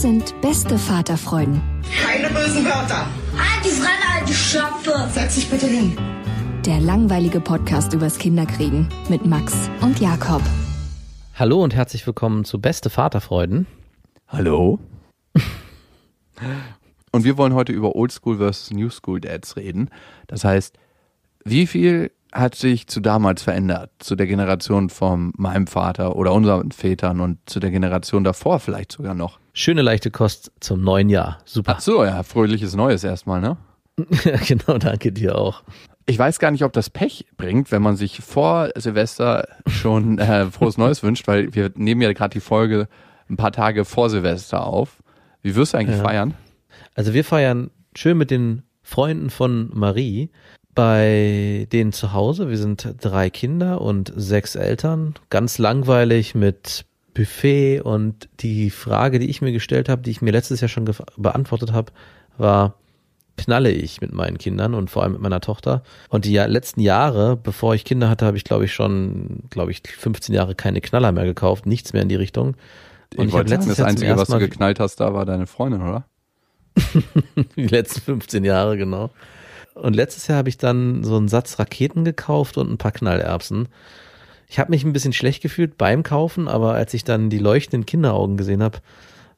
Das sind beste Vaterfreuden. Keine bösen Wörter. Die Fremde, alte Schöpfe. Setz dich bitte hin. Der langweilige Podcast übers Kinderkriegen mit Max und Jakob. Hallo und herzlich willkommen zu Beste Vaterfreuden. Hallo. Und wir wollen heute über Oldschool versus New School Dads reden. Das heißt, wie viel hat sich zu damals verändert, zu der Generation von meinem Vater oder unseren Vätern und zu der Generation davor vielleicht sogar noch? Schöne leichte Kost zum neuen Jahr. Super. Ach so, ja, fröhliches Neues erstmal, ne? genau, danke dir auch. Ich weiß gar nicht, ob das Pech bringt, wenn man sich vor Silvester schon äh, frohes Neues wünscht, weil wir nehmen ja gerade die Folge ein paar Tage vor Silvester auf. Wie wirst du eigentlich ja. feiern? Also wir feiern schön mit den Freunden von Marie bei denen zu Hause. Wir sind drei Kinder und sechs Eltern. Ganz langweilig mit Buffet und die Frage, die ich mir gestellt habe, die ich mir letztes Jahr schon beantwortet habe, war, knalle ich mit meinen Kindern und vor allem mit meiner Tochter. Und die letzten Jahre, bevor ich Kinder hatte, habe ich, glaube ich, schon, glaube ich, 15 Jahre keine Knaller mehr gekauft, nichts mehr in die Richtung. Und ich, ich wollte sagen, das Einzige, was du geknallt hast, da war deine Freundin, oder? die letzten 15 Jahre, genau. Und letztes Jahr habe ich dann so einen Satz Raketen gekauft und ein paar Knallerbsen. Ich habe mich ein bisschen schlecht gefühlt beim Kaufen, aber als ich dann die leuchtenden Kinderaugen gesehen habe,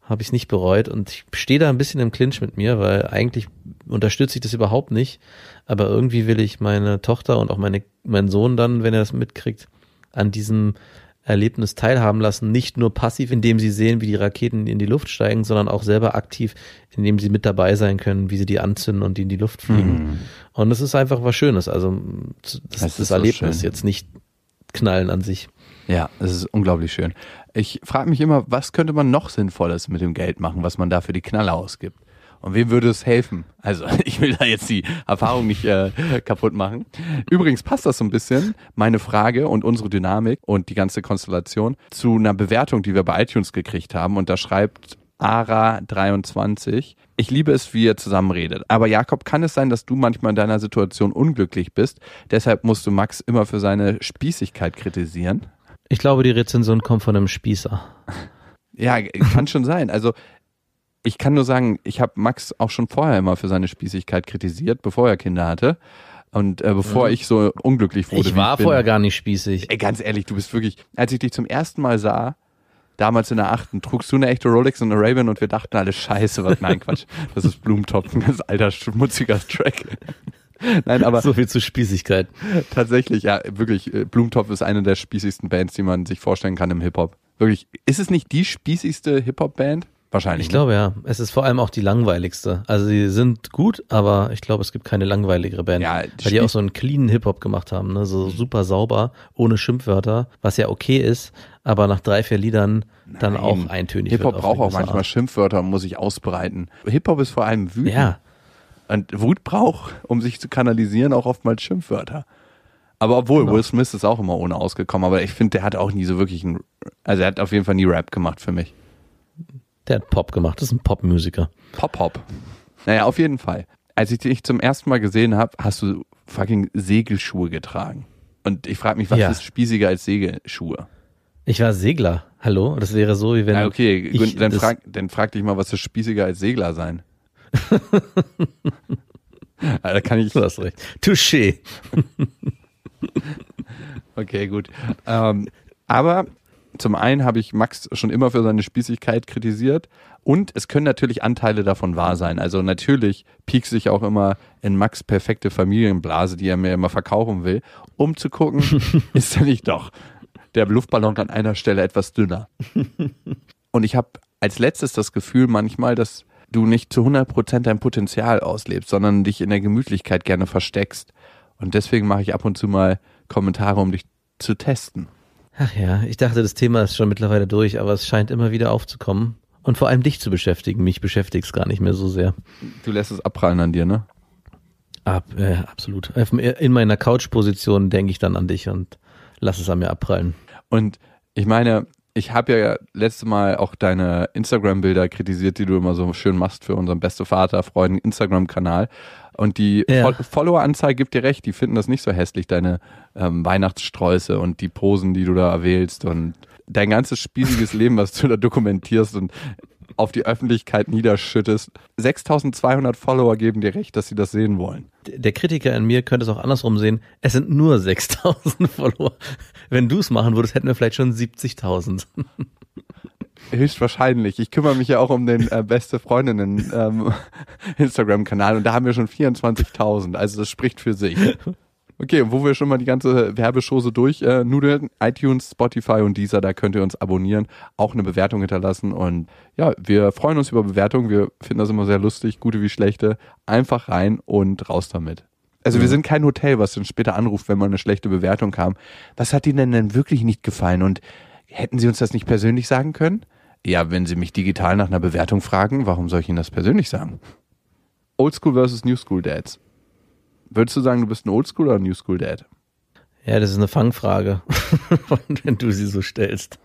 habe ich es nicht bereut und ich stehe da ein bisschen im Clinch mit mir, weil eigentlich unterstütze ich das überhaupt nicht, aber irgendwie will ich meine Tochter und auch meine, meinen Sohn dann, wenn er das mitkriegt, an diesem Erlebnis teilhaben lassen, nicht nur passiv, indem sie sehen, wie die Raketen in die Luft steigen, sondern auch selber aktiv, indem sie mit dabei sein können, wie sie die anzünden und die in die Luft fliegen. Mhm. Und es ist einfach was Schönes. Also das, das, das Erlebnis so jetzt nicht knallen an sich. Ja, es ist unglaublich schön. Ich frage mich immer, was könnte man noch Sinnvolles mit dem Geld machen, was man da für die Knaller ausgibt? Und wem würde es helfen? Also ich will da jetzt die Erfahrung nicht äh, kaputt machen. Übrigens passt das so ein bisschen, meine Frage und unsere Dynamik und die ganze Konstellation zu einer Bewertung, die wir bei iTunes gekriegt haben. Und da schreibt Ara23. Ich liebe es, wie ihr zusammen redet. Aber Jakob, kann es sein, dass du manchmal in deiner Situation unglücklich bist? Deshalb musst du Max immer für seine Spießigkeit kritisieren. Ich glaube, die Rezension kommt von einem Spießer. Ja, kann schon sein. Also ich kann nur sagen, ich habe Max auch schon vorher immer für seine Spießigkeit kritisiert, bevor er Kinder hatte. Und äh, bevor mhm. ich so unglücklich wurde. Ich war ich vorher gar nicht spießig. Ey, ganz ehrlich, du bist wirklich, als ich dich zum ersten Mal sah, damals in der achten, trugst du eine echte Rolex und eine Raven und wir dachten alle Scheiße, was, nein, Quatsch, das ist Blumentopf, ein ganz alter, schmutziger Track. Nein, aber. So viel zu Spießigkeit. Tatsächlich, ja, wirklich, äh, Blumentopf ist eine der spießigsten Bands, die man sich vorstellen kann im Hip-Hop. Wirklich, ist es nicht die spießigste Hip-Hop-Band? Wahrscheinlich. Ich ne? glaube ja. Es ist vor allem auch die langweiligste. Also sie sind gut, aber ich glaube, es gibt keine langweiligere Band. Ja, die weil die auch so einen cleanen Hip-Hop gemacht haben, ne? So super sauber, ohne Schimpfwörter, was ja okay ist, aber nach drei, vier Liedern dann Nein. auch eintönig Hip-Hop braucht auch manchmal Art. Schimpfwörter und muss sich ausbreiten. Hip-Hop ist vor allem wütend. Ja. Und Wut braucht, um sich zu kanalisieren, auch oftmals Schimpfwörter. Aber obwohl, genau. Will Smith ist auch immer ohne ausgekommen, aber ich finde, der hat auch nie so wirklich einen, also er hat auf jeden Fall nie Rap gemacht für mich. Der hat Pop gemacht, das ist ein Popmusiker. Pop-Pop. Naja, auf jeden Fall. Als ich dich zum ersten Mal gesehen habe, hast du fucking Segelschuhe getragen. Und ich frage mich, was ja. ist spießiger als Segelschuhe? Ich war Segler. Hallo? Das wäre so, wie wenn. Ja, okay, ich, dann, frag, dann frag dich mal, was ist spießiger als Segler sein? da kann ich. Du hast recht. Touché. Okay, gut. Ähm, aber zum einen habe ich Max schon immer für seine Spießigkeit kritisiert und es können natürlich Anteile davon wahr sein. Also natürlich piekst sich auch immer in Max perfekte Familienblase, die er mir immer verkaufen will, um zu gucken, ist er nicht doch der Luftballon an einer Stelle etwas dünner. Und ich habe als letztes das Gefühl manchmal, dass du nicht zu 100% dein Potenzial auslebst, sondern dich in der Gemütlichkeit gerne versteckst. Und deswegen mache ich ab und zu mal Kommentare, um dich zu testen. Ach ja, ich dachte, das Thema ist schon mittlerweile durch, aber es scheint immer wieder aufzukommen. Und vor allem dich zu beschäftigen. Mich beschäftigt es gar nicht mehr so sehr. Du lässt es abprallen an dir, ne? Ab, äh, absolut. In meiner Couch-Position denke ich dann an dich und lass es an mir abprallen. Und ich meine, ich habe ja letzte Mal auch deine Instagram-Bilder kritisiert, die du immer so schön machst für unseren beste Vater, Freuden Instagram-Kanal. Und die Ja. Follower-Anzahl gibt dir recht, die finden das nicht so hässlich, deine ähm, Weihnachtssträuße und die Posen, die du da erwählst und dein ganzes spießiges Leben, was du da dokumentierst und auf die Öffentlichkeit niederschüttest. 6200 Follower geben dir recht, dass sie das sehen wollen. Der Kritiker in mir könnte es auch andersrum sehen. Es sind nur 6000 Follower. Wenn du es machen würdest, hätten wir vielleicht schon 70.000. Höchstwahrscheinlich. Ich kümmere mich ja auch um den äh, beste Freundinnen ähm, Instagram-Kanal und da haben wir schon 24.000. Also das spricht für sich. Okay, wo wir schon mal die ganze Werbeschose durch äh, nudeln, iTunes, Spotify und dieser, da könnt ihr uns abonnieren, auch eine Bewertung hinterlassen und ja, wir freuen uns über Bewertungen. Wir finden das immer sehr lustig, gute wie schlechte. Einfach rein und raus damit. Also wir sind kein Hotel, was dann später anruft, wenn mal eine schlechte Bewertung kam. Was hat Ihnen denn wirklich nicht gefallen und hätten Sie uns das nicht persönlich sagen können? Ja, wenn Sie mich digital nach einer Bewertung fragen, warum soll ich Ihnen das persönlich sagen? Oldschool versus New School Dads. Würdest du sagen, du bist ein Oldschool oder ein New School Dad? Ja, das ist eine Fangfrage, wenn du sie so stellst.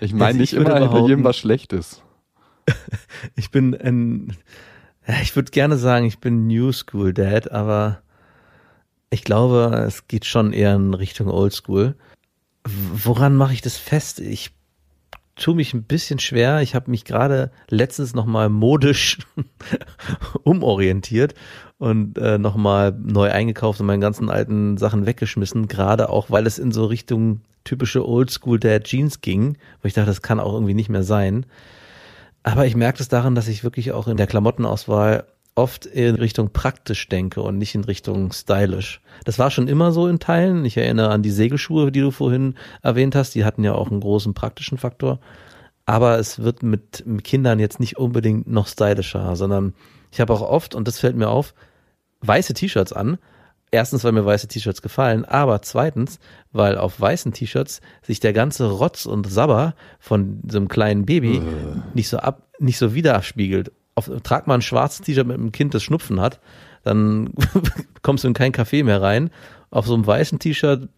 Ich meine Also nicht ich immer hinter jedem was Schlechtes. Ich bin ein, ich würde gerne sagen, ich bin New School Dad, aber ich glaube, es geht schon eher in Richtung Old School. Woran mache ich das fest? Ich tue mich ein bisschen schwer. Ich habe mich gerade letztens nochmal modisch umorientiert und äh, nochmal neu eingekauft und meine ganzen alten Sachen weggeschmissen, gerade auch, weil es in so Richtung typische Old School Dad Jeans ging, wo ich dachte, das kann auch irgendwie nicht mehr sein. Aber ich merke es daran, dass ich wirklich auch in der Klamottenauswahl oft in Richtung praktisch denke und nicht in Richtung stylisch. Das war schon immer so in Teilen. Ich erinnere an die Segelschuhe, die du vorhin erwähnt hast. Die hatten ja auch einen großen praktischen Faktor. Aber es wird mit Kindern jetzt nicht unbedingt noch stylischer, sondern ich habe auch oft, und das fällt mir auf, weiße T-Shirts an. Erstens, weil mir weiße T-Shirts gefallen, aber zweitens, weil auf weißen T-Shirts sich der ganze Rotz und Sabber von so einem kleinen Baby nicht so ab, nicht so widerspiegelt. Auf, trag mal ein schwarzes T-Shirt mit einem Kind, das Schnupfen hat, dann kommst du in kein Café mehr rein. Auf so einem weißen T-Shirt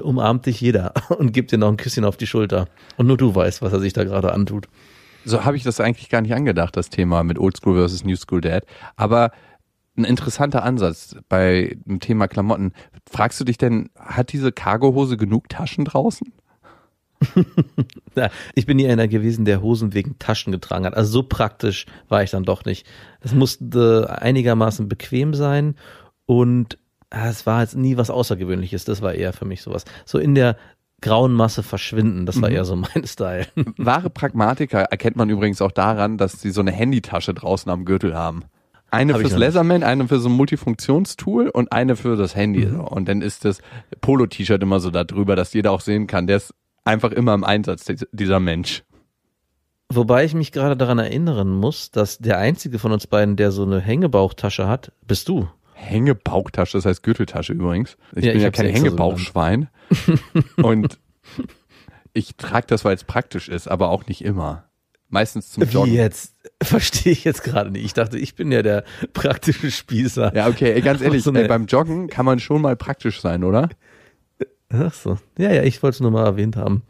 umarmt dich jeder und gibt dir noch ein Küsschen auf die Schulter. Und nur du weißt, was er sich da gerade antut. So habe ich das eigentlich gar nicht angedacht, das Thema mit Oldschool versus New School Dad. Aber ein interessanter Ansatz bei dem Thema Klamotten. Fragst du dich denn, hat diese Cargohose genug Taschen draußen? Ich bin nie einer gewesen, der Hosen wegen Taschen getragen hat. Also so praktisch war ich dann doch nicht. Es musste einigermaßen bequem sein und ah, es war jetzt nie was Außergewöhnliches. Das war eher für mich sowas. So in der grauen Masse verschwinden, das war eher so mein Style. Wahre Pragmatiker erkennt man übrigens auch daran, dass sie so eine Handytasche draußen am Gürtel haben. Eine Hab fürs. Leatherman, eine für so ein Multifunktionstool und eine für das Handy. Mhm. Und dann ist das Polo-T-Shirt immer so da drüber, dass jeder auch sehen kann. Der ist einfach immer im Einsatz, dies- dieser Mensch. Wobei ich mich gerade daran erinnern muss, dass der einzige von uns beiden, der so eine Hängebauchtasche hat, bist du. Hängebauchtasche, das heißt Gürteltasche übrigens. Ich Ja, bin ich ja kein extra so Hängebauchschwein. und ich trage das, weil es praktisch ist, aber auch nicht immer. Meistens zum Joggen. Wie jetzt? Verstehe ich jetzt gerade nicht. Ich dachte, ich bin ja der praktische Spießer. Ja, okay, ey, ganz ehrlich, So ey, beim Joggen kann man schon mal praktisch sein, oder? Ach so. Ja, ja, ich wollte es nur mal erwähnt haben.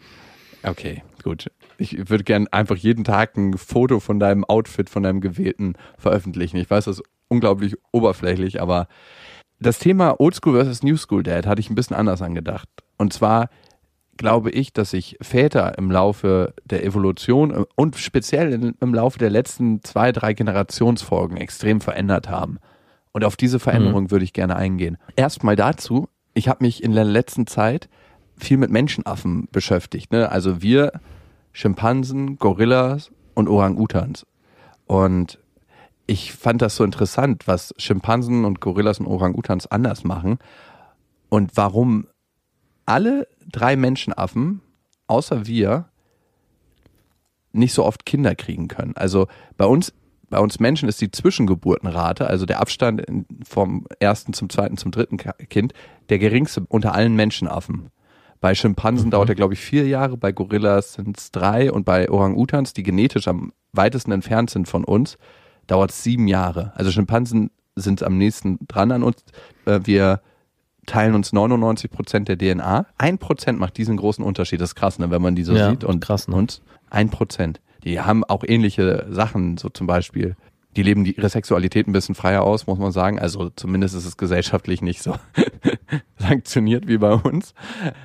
Okay, gut. Ich würde gern einfach jeden Tag ein Foto von deinem Outfit, von deinem gewählten veröffentlichen. Ich weiß, das ist unglaublich oberflächlich, aber das Thema Oldschool versus New School Dad hatte ich ein bisschen anders angedacht. Und zwar glaube ich, dass sich Väter im Laufe der Evolution und speziell im Laufe der letzten zwei, drei Generationsfolgen extrem verändert haben. Und auf diese Veränderung würde ich gerne eingehen. Erstmal dazu, ich habe mich in der letzten Zeit viel mit Menschenaffen beschäftigt. Ne? Also wir, Schimpansen, Gorillas und Orang-Utans. Und ich fand das so interessant, was Schimpansen und Gorillas und Orang-Utans anders machen und warum alle drei Menschenaffen, außer wir, nicht so oft Kinder kriegen können. Also bei uns, bei uns Menschen ist die Zwischengeburtenrate, also der Abstand vom ersten zum zweiten zum dritten Kind, der geringste unter allen Menschenaffen. Bei Schimpansen dauert er, glaube ich, vier Jahre, bei Gorillas sind es drei und bei Orang-Utans, die genetisch am weitesten entfernt sind von uns, dauert es sieben Jahre. Also Schimpansen sind am nächsten dran an uns. Äh, Wir teilen uns 99 Prozent der DNA. Ein Prozent macht diesen großen Unterschied. Das ist krass, ne, wenn man die so Ja, sieht. Und krass, ne? uns ein Prozent. Die haben auch ähnliche Sachen, so zum Beispiel. Die leben die, ihre Sexualität ein bisschen freier aus, muss man sagen. Also zumindest ist es gesellschaftlich nicht so sanktioniert wie bei uns.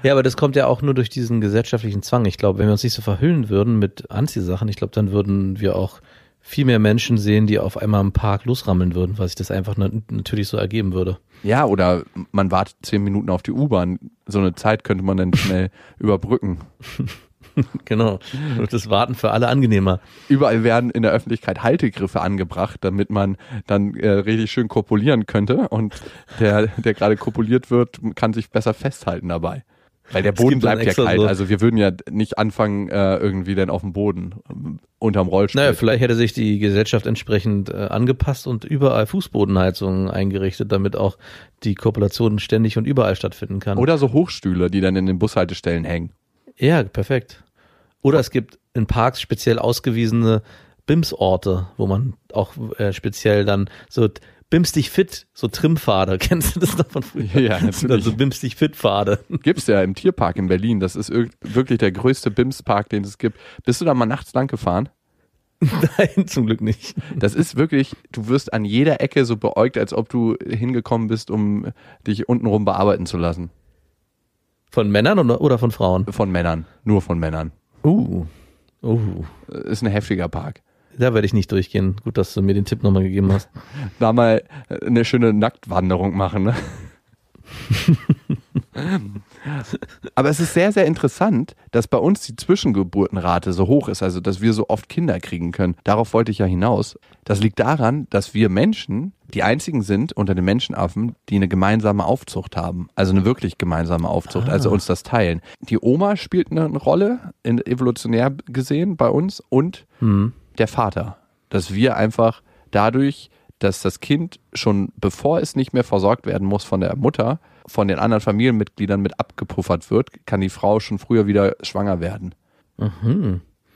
Ja, aber das kommt ja auch nur durch diesen gesellschaftlichen Zwang. Ich glaube, wenn wir uns nicht so verhüllen würden mit Anziehsachen, ich glaube, dann würden wir auch viel mehr Menschen sehen, die auf einmal im Park losrammeln würden, weil sich das einfach na natürlich so ergeben würde. Ja, oder man wartet zehn Minuten auf die U-Bahn. So eine Zeit könnte man dann schnell überbrücken. Genau. Und das Warten für alle angenehmer. Überall werden in der Öffentlichkeit Haltegriffe angebracht, damit man dann äh, richtig schön kopulieren könnte. Und der, der gerade kopuliert wird, kann sich besser festhalten dabei. Weil der Boden bleibt ja kalt. so- Also wir würden ja nicht anfangen, äh, irgendwie dann auf dem Boden, ähm, unterm Rollstuhl. Naja, vielleicht hätte sich die Gesellschaft entsprechend äh, angepasst und überall Fußbodenheizungen eingerichtet, damit auch die Kopulation ständig und überall stattfinden kann. Oder so Hochstühle, die dann in den Bushaltestellen hängen. Ja, perfekt. Oder es gibt in Parks speziell ausgewiesene BIMS-Orte, wo man auch äh, speziell dann so BIMS dich fit, so Trimpfade. Kennst du das noch von früher? Ja, natürlich. so BIMS dich fit Pfade. Gibt's ja im Tierpark in Berlin. Das ist wirklich der größte BIMS-Park, den es gibt. Bist du da mal nachts lang gefahren? Nein, zum Glück nicht. Das ist wirklich, du wirst an jeder Ecke so beäugt, als ob du hingekommen bist, um dich untenrum bearbeiten zu lassen. Von Männern oder, von Frauen? Von Männern. Nur von Männern. Uh. Uh. Ist ein heftiger Park. Da werde ich nicht durchgehen. Gut, dass du mir den Tipp nochmal gegeben hast. Da mal eine schöne Nacktwanderung machen, ne? Aber es ist sehr, sehr interessant, dass bei uns die Zwischengeburtenrate so hoch ist, also dass wir so oft Kinder kriegen können. Darauf wollte ich ja hinaus. Das liegt daran, dass wir Menschen die einzigen sind unter den Menschenaffen, die eine gemeinsame Aufzucht haben. Also eine wirklich gemeinsame Aufzucht, also uns das teilen. Die Oma spielt eine Rolle, in, evolutionär gesehen bei uns, und der Vater. Dass wir einfach dadurch, dass das Kind schon bevor es nicht mehr versorgt werden muss von der Mutter, von den anderen Familienmitgliedern mit abgepuffert wird, kann die Frau schon früher wieder schwanger werden.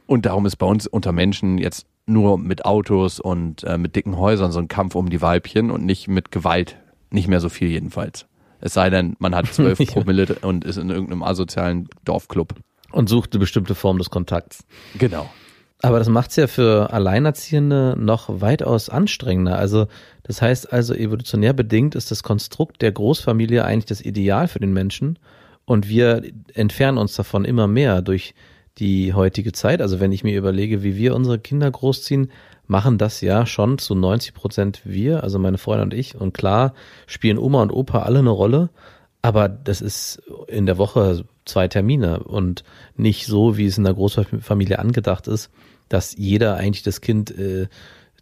Und darum ist bei uns unter Menschen jetzt nur mit Autos und äh, mit dicken Häusern so ein Kampf um die Weibchen und nicht mit Gewalt. Nicht mehr so viel jedenfalls. Es sei denn, man hat zwölf. Promille und ist in irgendeinem asozialen Dorfclub. Und sucht eine bestimmte Form des Kontakts. Genau. Aber das macht's ja für Alleinerziehende noch weitaus anstrengender. Also das heißt also, evolutionär bedingt ist das Konstrukt der Großfamilie eigentlich das Ideal für den Menschen. Und wir entfernen uns davon immer mehr durch die heutige Zeit. Also wenn ich mir überlege, wie wir unsere Kinder großziehen, machen das ja schon zu 90 Prozent wir, also meine Freundin und ich. Und klar spielen Oma und Opa alle eine Rolle. Aber das ist in der Woche zwei Termine und nicht so, wie es in der Großfamilie angedacht ist, dass jeder eigentlich das Kind äh,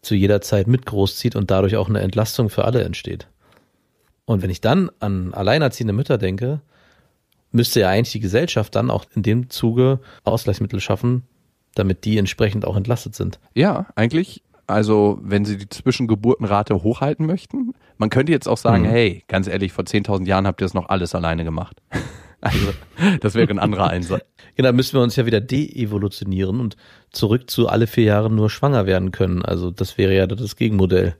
zu jeder Zeit mit großzieht und dadurch auch eine Entlastung für alle entsteht. Und wenn ich dann an alleinerziehende Mütter denke, müsste ja eigentlich die Gesellschaft dann auch in dem Zuge Ausgleichsmittel schaffen, damit die entsprechend auch entlastet sind. Ja, eigentlich. Also, wenn Sie die Zwischengeburtenrate hochhalten möchten, man könnte jetzt auch sagen, Mhm. hey, ganz ehrlich, vor 10.000 Jahren habt ihr das noch alles alleine gemacht. Also, das wäre ein anderer Einsatz. Genau, dann müssen wir uns ja wieder de-evolutionieren und zurück zu alle vier Jahre nur schwanger werden können. Also das wäre ja das Gegenmodell.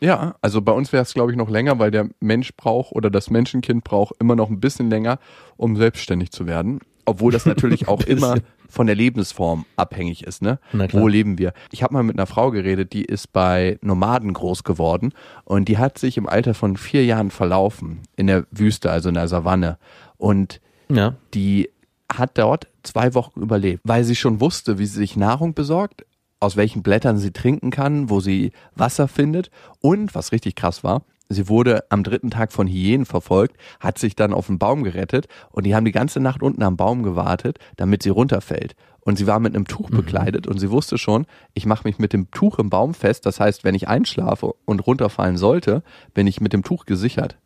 Ja, also bei uns wäre es, glaube ich, noch länger, weil der Mensch braucht oder das Menschenkind braucht immer noch ein bisschen länger, um selbstständig zu werden. Obwohl das natürlich auch immer von der Lebensform abhängig ist, ne? Na klar. Wo leben wir? Ich habe mal mit einer Frau geredet, die ist bei Nomaden groß geworden und die hat sich im Alter von vier Jahren verlaufen in der Wüste, also in der Savanne. Und Ja. die hat dort zwei Wochen überlebt, weil sie schon wusste, wie sie sich Nahrung besorgt, aus welchen Blättern sie trinken kann, wo sie Wasser findet und, was richtig krass war, Sie wurde am dritten Tag von Hyänen verfolgt, hat sich dann auf den Baum gerettet und die haben die ganze Nacht unten am Baum gewartet, damit sie runterfällt. Und sie war mit einem Tuch bekleidet und sie wusste schon, ich mache mich mit dem Tuch im Baum fest. Das heißt, wenn ich einschlafe und runterfallen sollte, bin ich mit dem Tuch gesichert.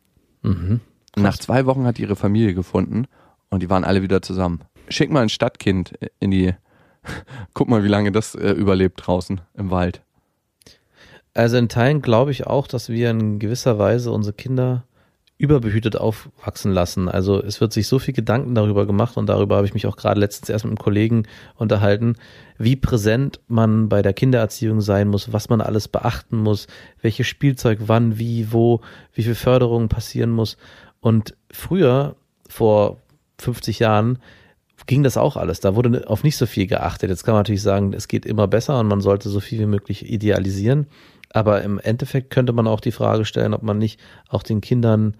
Und nach zwei Wochen hat die ihre Familie gefunden und die waren alle wieder zusammen. Schick mal ein Stadtkind in die, guck mal, wie lange das äh, überlebt draußen im Wald. Also in Teilen glaube ich auch, dass wir in gewisser Weise unsere Kinder überbehütet aufwachsen lassen. Also es wird sich so viel Gedanken darüber gemacht und darüber habe ich mich auch gerade letztens erst mit einem Kollegen unterhalten, wie präsent man bei der Kindererziehung sein muss, was man alles beachten muss, welches Spielzeug wann, wie, wo, wie viel Förderung passieren muss. Und früher, vor 50 Jahren, ging das auch alles. Da wurde auf nicht so viel geachtet. Jetzt kann man natürlich sagen, es geht immer besser und man sollte so viel wie möglich idealisieren. Aber im Endeffekt könnte man auch die Frage stellen, ob man nicht auch den Kindern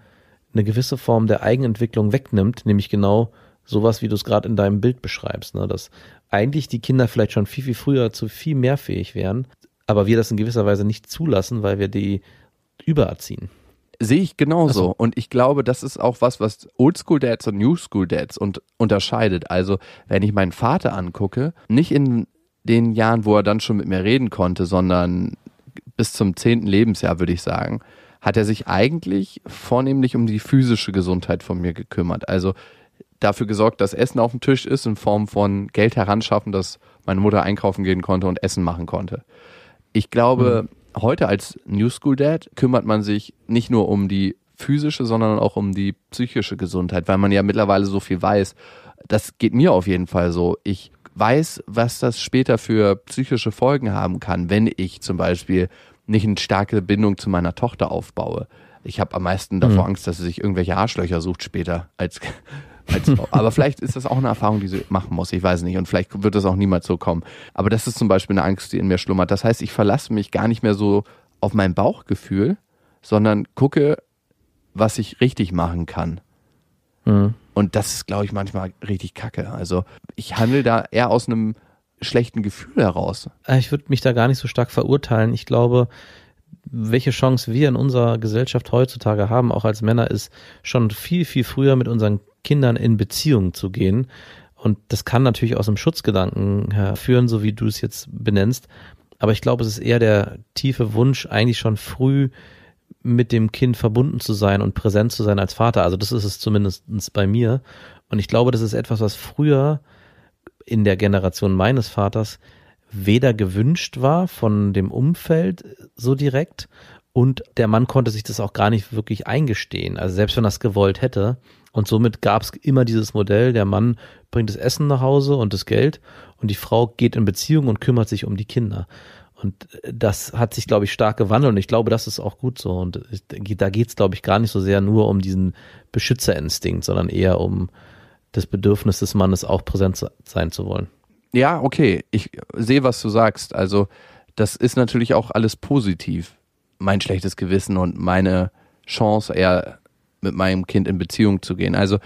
eine gewisse Form der Eigenentwicklung wegnimmt, nämlich genau sowas, wie du es gerade in deinem Bild beschreibst, ne? dass eigentlich die Kinder vielleicht schon viel, viel früher zu viel mehr fähig wären, aber wir das in gewisser Weise nicht zulassen, weil wir die übererziehen. Sehe ich genauso. So. Und ich glaube, das ist auch was, was Oldschool Dads und New School Dads und, unterscheidet. Also, wenn ich meinen Vater angucke, nicht in den Jahren, wo er dann schon mit mir reden konnte, sondern bis zum zehnten Lebensjahr, würde ich sagen, hat er sich eigentlich vornehmlich um die physische Gesundheit von mir gekümmert. Also dafür gesorgt, dass Essen auf dem Tisch ist in Form von Geld heranschaffen, dass meine Mutter einkaufen gehen konnte und Essen machen konnte. Ich glaube, heute als New School Dad kümmert man sich nicht nur um die physische, sondern auch um die psychische Gesundheit, weil man ja mittlerweile so viel weiß. Das geht mir auf jeden Fall so. Ich weiß, was das später für psychische Folgen haben kann, wenn ich zum Beispiel nicht eine starke Bindung zu meiner Tochter aufbaue. Ich habe am meisten davor Angst, dass sie sich irgendwelche Arschlöcher sucht später als. Aber vielleicht ist das auch eine Erfahrung, die sie machen muss. Ich weiß nicht. Und vielleicht wird das auch niemals so kommen. Aber das ist zum Beispiel eine Angst, die in mir schlummert. Das heißt, ich verlasse mich gar nicht mehr so auf mein Bauchgefühl, sondern gucke, was ich richtig machen kann. Und das ist, glaube ich, manchmal richtig kacke. Also ich handle da eher aus einem schlechten Gefühl heraus. Äh, Ich würde mich da gar nicht so stark verurteilen. Ich glaube, welche Chance wir in unserer Gesellschaft heutzutage haben, auch als Männer, ist schon viel, viel früher mit unseren Kindern in Beziehung zu gehen. Und das kann natürlich aus einem Schutzgedanken herführen, so wie du es jetzt benennst. Aber ich glaube, es ist eher der tiefe Wunsch, eigentlich schon früh mit dem Kind verbunden zu sein und präsent zu sein als Vater. Also das ist es zumindest bei mir. Und ich glaube, das ist etwas, was früher in der Generation meines Vaters weder gewünscht war von dem Umfeld so direkt und der Mann konnte sich das auch gar nicht wirklich eingestehen. Also selbst wenn er es gewollt hätte. Und somit gab es immer dieses Modell, der Mann bringt das Essen nach Hause und das Geld und die Frau geht in Beziehung und kümmert sich um die Kinder. Und das hat sich, glaube ich, stark gewandelt und ich glaube, das ist auch gut so. Und da geht es, glaube ich, gar nicht so sehr nur um diesen Beschützerinstinkt, sondern eher um das Bedürfnis des Mannes, auch präsent se- sein zu wollen. Ja, okay. Ich sehe, was du sagst. Also, das ist natürlich auch alles positiv. Mein schlechtes Gewissen und meine Chance, eher mit meinem Kind in Beziehung zu gehen. Also,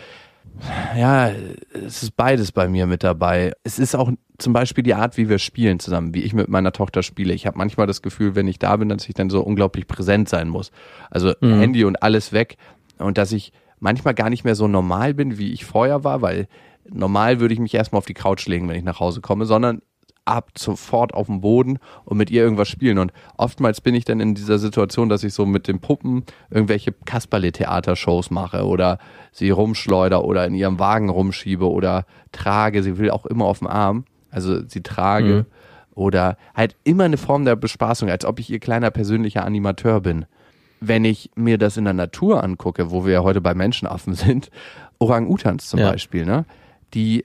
ja, es ist beides bei mir mit dabei. Es ist auch zum Beispiel die Art, wie wir spielen zusammen, wie ich mit meiner Tochter spiele. Ich habe manchmal das Gefühl, wenn ich da bin, dass ich dann so unglaublich präsent sein muss. Also Handy und alles weg. Und dass ich manchmal gar nicht mehr so normal bin, wie ich vorher war, weil normal würde ich mich erstmal auf die Couch legen, wenn ich nach Hause komme, sondern ab sofort auf dem Boden und mit ihr irgendwas spielen. Und oftmals bin ich dann in dieser Situation, dass ich so mit den Puppen irgendwelche Kasperle-Theatershows mache oder sie rumschleuder oder in ihrem Wagen rumschiebe oder trage. Sie will auch immer auf dem Arm. Also sie trage oder halt immer eine Form der Bespaßung, als ob ich ihr kleiner persönlicher Animateur bin. Wenn ich mir das in der Natur angucke, wo wir ja heute bei Menschenaffen sind, Orang-Utans zum Ja. Beispiel, ne? die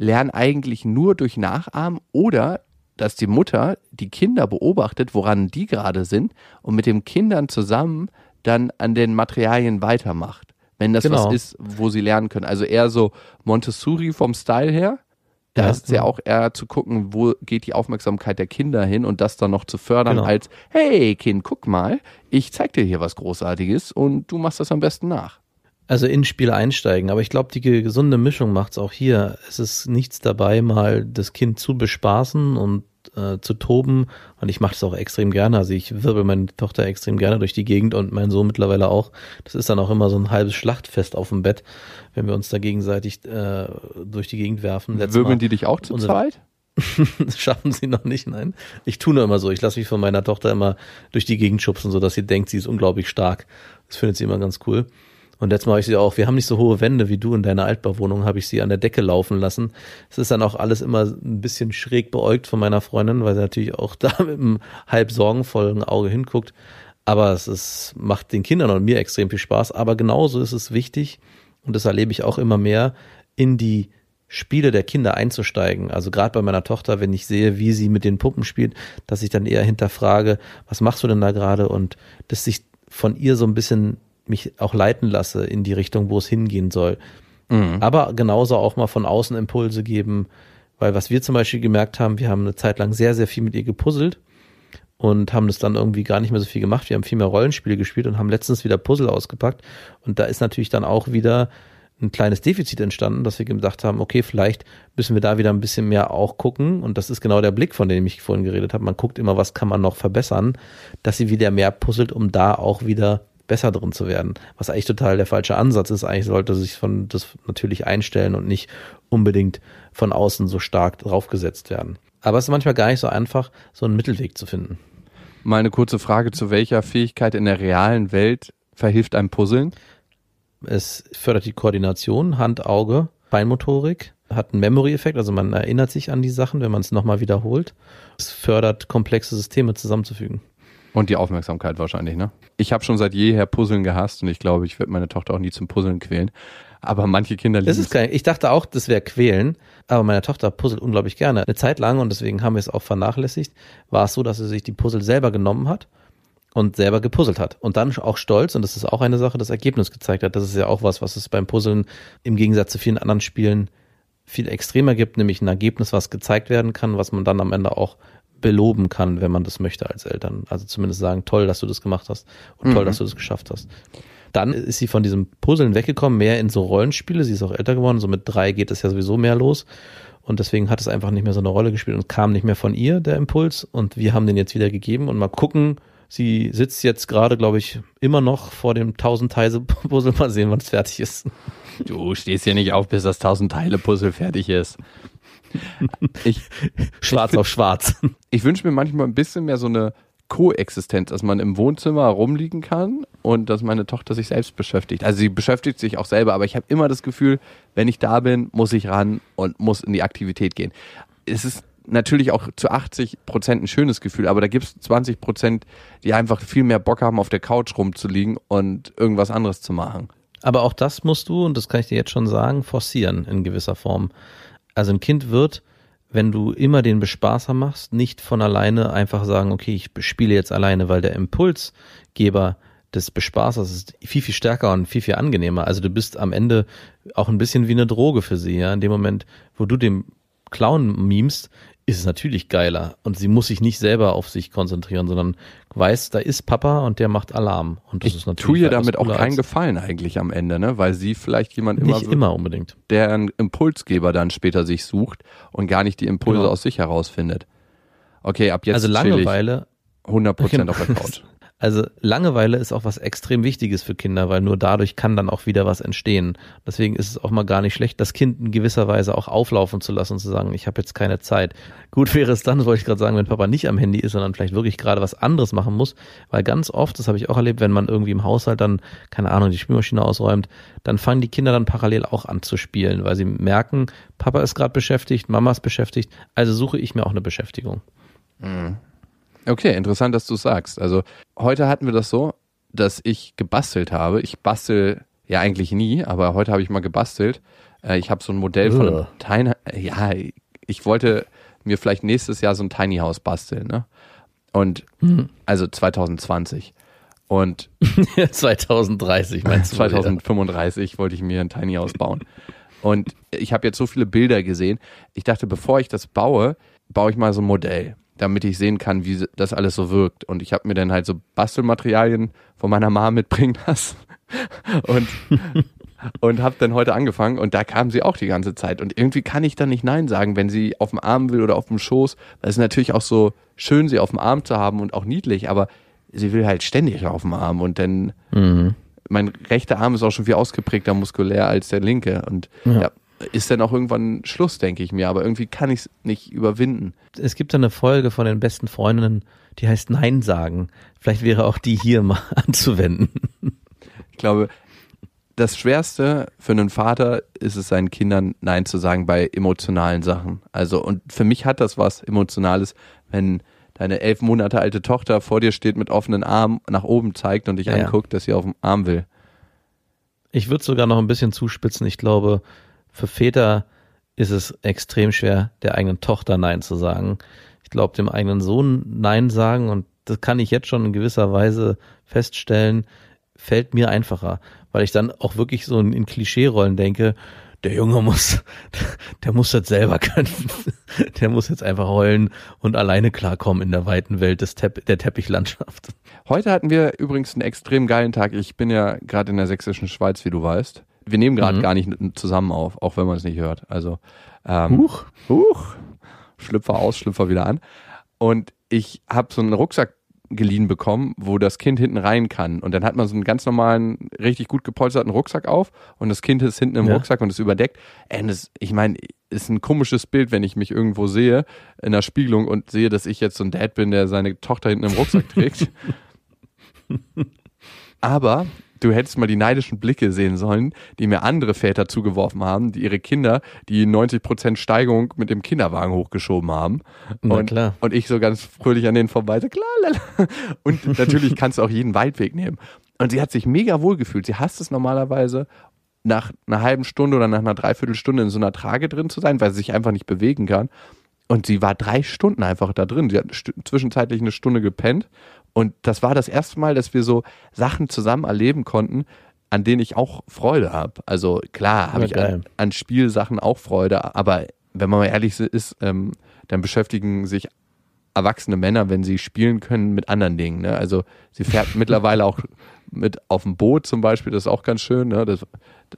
lernen eigentlich nur durch Nachahmen oder dass die Mutter die Kinder beobachtet, woran die gerade sind und mit den Kindern zusammen dann an den Materialien weitermacht. Wenn das Genau. was ist, wo sie lernen können. Also eher so Montessori vom Style her. Da Ja. ist es ja auch eher zu gucken, wo geht die Aufmerksamkeit der Kinder hin und das dann noch zu fördern Genau. als, hey Kind, guck mal, ich zeig dir hier was Großartiges und du machst das am besten nach. Also ins Spiel einsteigen. Aber ich glaube, die ge- gesunde Mischung macht's auch hier. Es ist nichts dabei, mal das Kind zu bespaßen und äh, zu toben und ich mache das auch extrem gerne. Also ich wirbel meine Tochter extrem gerne durch die Gegend und mein Sohn mittlerweile auch. Das ist dann auch immer so ein halbes Schlachtfest auf dem Bett, wenn wir uns da gegenseitig äh, durch die Gegend werfen. Letztes Wirbeln Mal- die dich auch zu zweit? das schaffen sie noch nicht, nein. Ich tue nur immer so. Ich lasse mich von meiner Tochter immer durch die Gegend schubsen, sodass sie denkt, sie ist unglaublich stark. Das findet sie immer ganz cool. Und letztes Mal habe ich sie auch, wir haben nicht so hohe Wände wie du in deiner Altbauwohnung, habe ich sie an der Decke laufen lassen. Es ist dann auch alles immer ein bisschen schräg beäugt von meiner Freundin, weil sie natürlich auch da mit einem halb sorgenvollen Auge hinguckt. Aber es ist, macht den Kindern und mir extrem viel Spaß. Aber genauso ist es wichtig, und das erlebe ich auch immer mehr, in die Spiele der Kinder einzusteigen. Also gerade bei meiner Tochter, wenn ich sehe, wie sie mit den Puppen spielt, dass ich dann eher hinterfrage, was machst du denn da gerade? Und dass ich von ihr so ein bisschen mich auch leiten lasse in die Richtung, wo es hingehen soll. Aber genauso auch mal von außen Impulse geben, weil was wir zum Beispiel gemerkt haben, wir haben eine Zeit lang sehr, sehr viel mit ihr gepuzzelt und haben das dann irgendwie gar nicht mehr so viel gemacht. Wir haben viel mehr Rollenspiele gespielt und haben letztens wieder Puzzle ausgepackt. Und da ist natürlich dann auch wieder ein kleines Defizit entstanden, dass wir gedacht haben, okay, vielleicht müssen wir da wieder ein bisschen mehr auch gucken. Und das ist genau der Blick, von dem ich vorhin geredet habe. Man guckt immer, was kann man noch verbessern, dass sie wieder mehr puzzelt, um da auch wieder besser drin zu werden. Was eigentlich total der falsche Ansatz ist. Eigentlich sollte sich von das natürlich einstellen und nicht unbedingt von außen so stark draufgesetzt werden. Aber es ist manchmal gar nicht so einfach, so einen Mittelweg zu finden. Mal eine kurze Frage, zu welcher Fähigkeit in der realen Welt verhilft einem Puzzeln? Es fördert die Koordination, Hand, Auge, Feinmotorik, hat einen Memory-Effekt, also man erinnert sich an die Sachen, wenn man es nochmal wiederholt. Es fördert komplexe Systeme zusammenzufügen. Und die Aufmerksamkeit wahrscheinlich, ne? Ich habe schon seit jeher Puzzeln gehasst und ich glaube, ich werde meine Tochter auch nie zum Puzzeln quälen. Aber manche Kinder Das lieben ist geil. Ich dachte auch, das wäre quälen, aber meine Tochter puzzelt unglaublich gerne. Eine Zeit lang, und deswegen haben wir es auch vernachlässigt, war es so, dass sie sich die Puzzle selber genommen hat und selber gepuzzelt hat. Und dann auch stolz, und das ist auch eine Sache, das Ergebnis gezeigt hat. Das ist ja auch was, was es beim Puzzeln im Gegensatz zu vielen anderen Spielen viel extremer gibt, nämlich ein Ergebnis, was gezeigt werden kann, was man dann am Ende auch beloben kann, wenn man das möchte als Eltern. Also zumindest sagen, toll, dass du das gemacht hast und toll, dass du das geschafft hast. Dann ist sie von diesem Puzzeln weggekommen, mehr in so Rollenspiele. Sie ist auch älter geworden, so mit drei geht es ja sowieso mehr los. Und deswegen hat es einfach nicht mehr so eine Rolle gespielt und kam nicht mehr von ihr, der Impuls. Und wir haben den jetzt wieder gegeben und mal gucken. Sie sitzt jetzt gerade, glaube ich, immer noch vor dem 1000 Teile Puzzle. Mal sehen, wann es fertig ist. Du stehst hier nicht auf, bis das 1000 Teile Puzzle fertig ist. Ich, Schwarz auf schwarz. ich wünsche mir manchmal ein bisschen mehr so eine Koexistenz, dass man im Wohnzimmer rumliegen kann und dass meine Tochter sich selbst beschäftigt. Also sie beschäftigt sich auch selber, aber ich habe immer das Gefühl, wenn ich da bin, muss ich ran und muss in die Aktivität gehen. Es ist natürlich auch zu 80 Prozent ein schönes Gefühl, aber da gibt es 20 Prozent, die einfach viel mehr Bock haben, auf der Couch rumzuliegen und irgendwas anderes zu machen. Aber auch das musst du, und das kann ich dir jetzt schon sagen, forcieren in gewisser Form. Also ein Kind wird, wenn du immer den Bespaßer machst, nicht von alleine einfach sagen, okay, ich spiele jetzt alleine, weil der Impulsgeber des Bespaßers ist viel, viel stärker und viel, viel angenehmer. Also du bist am Ende auch ein bisschen wie eine Droge für sie, ja. In dem Moment, wo du dem Clown mimst, ist es natürlich geiler. Und sie muss sich nicht selber auf sich konzentrieren, sondern weiß, da ist Papa und der macht Alarm. Und das Ich ist natürlich tue ihr damit auch keinen Gefallen eigentlich am Ende, ne? weil sie vielleicht jemand immer Nicht so, immer unbedingt. der einen Impulsgeber dann später sich sucht und gar nicht die Impulse Genau. aus sich herausfindet. Okay, ab jetzt also Langeweile 100% Genau. auf der Couch. Also Langeweile ist auch was extrem Wichtiges für Kinder, weil nur dadurch kann dann auch wieder was entstehen. Deswegen ist es auch mal gar nicht schlecht, das Kind in gewisser Weise auch auflaufen zu lassen und zu sagen, ich habe jetzt keine Zeit. Gut wäre es dann, wollte ich gerade sagen, wenn Papa nicht am Handy ist, sondern vielleicht wirklich gerade was anderes machen muss, weil ganz oft, das habe ich auch erlebt, wenn man irgendwie im Haushalt dann, keine Ahnung, die Spülmaschine ausräumt, dann fangen die Kinder dann parallel auch an zu spielen, weil sie merken, Papa ist gerade beschäftigt, Mama ist beschäftigt, also suche ich mir auch eine Beschäftigung. Okay, interessant, dass du es sagst. Also heute hatten wir das so, dass ich gebastelt habe. Ich bastel ja eigentlich nie, aber heute habe ich mal gebastelt. Äh, Ich habe so ein Modell von einem. Tiny, ja, ich wollte mir vielleicht nächstes Jahr so ein Tiny House basteln, ne? Und also 2020. Und 2030 meinst du? wohl wieder? 2035 wollte ich mir ein Tiny House bauen. Und ich habe jetzt so viele Bilder gesehen. Ich dachte, bevor ich das baue, baue ich mal so ein Modell, damit ich sehen kann, wie das alles so wirkt. Und ich habe mir dann halt so Bastelmaterialien von meiner Mama mitbringen lassen. Und und habe dann heute angefangen und da kam sie auch die ganze Zeit und irgendwie kann ich dann nicht nein sagen, wenn sie auf dem Arm will oder auf dem Schoß, weil es ist natürlich auch so schön, sie auf dem Arm zu haben und auch niedlich, aber sie will halt ständig auf dem Arm und dann Mhm. mein rechter Arm ist auch schon viel ausgeprägter muskulär als der linke und Ja. ja. Ist dann auch irgendwann Schluss, denke ich mir, aber irgendwie kann ich es nicht überwinden. Es gibt eine Folge von den besten Freundinnen, die heißt Nein sagen. Vielleicht wäre auch die hier mal anzuwenden. Ich glaube, das Schwerste für einen Vater ist es, seinen Kindern Nein zu sagen bei emotionalen Sachen. Also, und für mich hat das was Emotionales, wenn deine elf Monate alte Tochter vor dir steht mit offenen Armen, nach oben zeigt und dich ja. anguckt, dass sie auf dem Arm will. Ich würde sogar noch ein bisschen zuspitzen. Ich glaube, für Väter ist es extrem schwer, der eigenen Tochter Nein zu sagen. Ich glaube, dem eigenen Sohn Nein sagen, und das kann ich jetzt schon in gewisser Weise feststellen, fällt mir einfacher, weil ich dann auch wirklich so in, Klischee-Rollen denke, der Junge muss, der muss das selber können. Der muss jetzt einfach heulen und alleine klarkommen in der weiten Welt des Tepp der Teppichlandschaft. Heute hatten wir übrigens einen extrem geilen Tag. Ich bin ja gerade in der sächsischen Schweiz, wie du weißt. Wir nehmen gerade Mhm. gar nicht zusammen auf, auch wenn man es nicht hört. Also, ähm, Huch. Huch. Schlüpfer aus, Schlüpfer wieder an. Und ich habe so einen Rucksack geliehen bekommen, wo das Kind hinten rein kann. Und dann hat man so einen ganz normalen, richtig gut gepolsterten Rucksack auf und das Kind ist hinten im Ja. Rucksack und ist überdeckt. Und das, ich meine, ist ein komisches Bild, wenn ich mich irgendwo sehe in der Spiegelung und sehe, dass ich jetzt so ein Dad bin, der seine Tochter hinten im Rucksack trägt. Aber du hättest mal die neidischen Blicke sehen sollen, die mir andere Väter zugeworfen haben, die ihre Kinder die 90% Steigung mit dem Kinderwagen hochgeschoben haben. Na und, klar. und ich so ganz fröhlich an denen vorbei, so klar, lala. Und natürlich kannst du auch jeden Waldweg nehmen. Und sie hat sich mega wohl gefühlt. Sie hasst es normalerweise, nach einer halben Stunde oder nach einer Dreiviertelstunde in so einer Trage drin zu sein, weil sie sich einfach nicht bewegen kann. Und sie war drei Stunden einfach da drin. Sie hat zwischenzeitlich eine Stunde gepennt. Und das war das erste Mal, dass wir so Sachen zusammen erleben konnten, an denen ich auch Freude habe. Also klar habe Ja, ich an, an Spielsachen auch Freude, aber wenn man mal ehrlich ist, ähm, dann beschäftigen sich erwachsene Männer, wenn sie spielen können, mit anderen Dingen. Ne? Also sie fährt mittlerweile auch mit auf dem Boot zum Beispiel, das ist auch ganz schön. Ne? Das,